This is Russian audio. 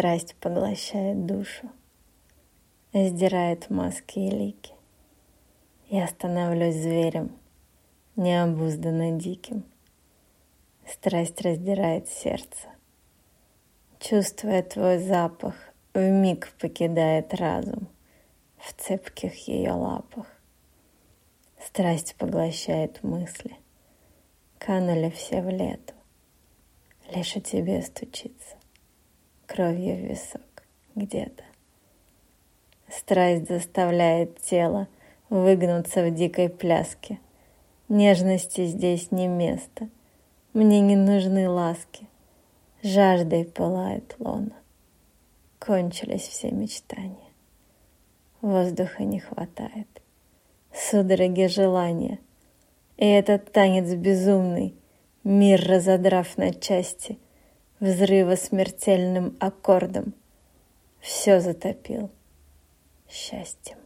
Страсть поглощает душу, сдирает маски и лики. Я становлюсь зверем, необузданно диким. Страсть раздирает сердце. Чувствуя твой запах, в миг покидает разум в цепких ее лапах. Страсть поглощает мысли, канули все в лету. Лишь о тебе стучится кровью в висок где-то. Страсть заставляет тело выгнуться в дикой пляске. Нежности здесь не место. Мне не нужны ласки. Жаждой пылает лона. Кончились все мечтания. Воздуха не хватает. Судороги желания. И этот танец безумный, мир разодрав на части — взрыва смертельным аккордом все затопил счастьем.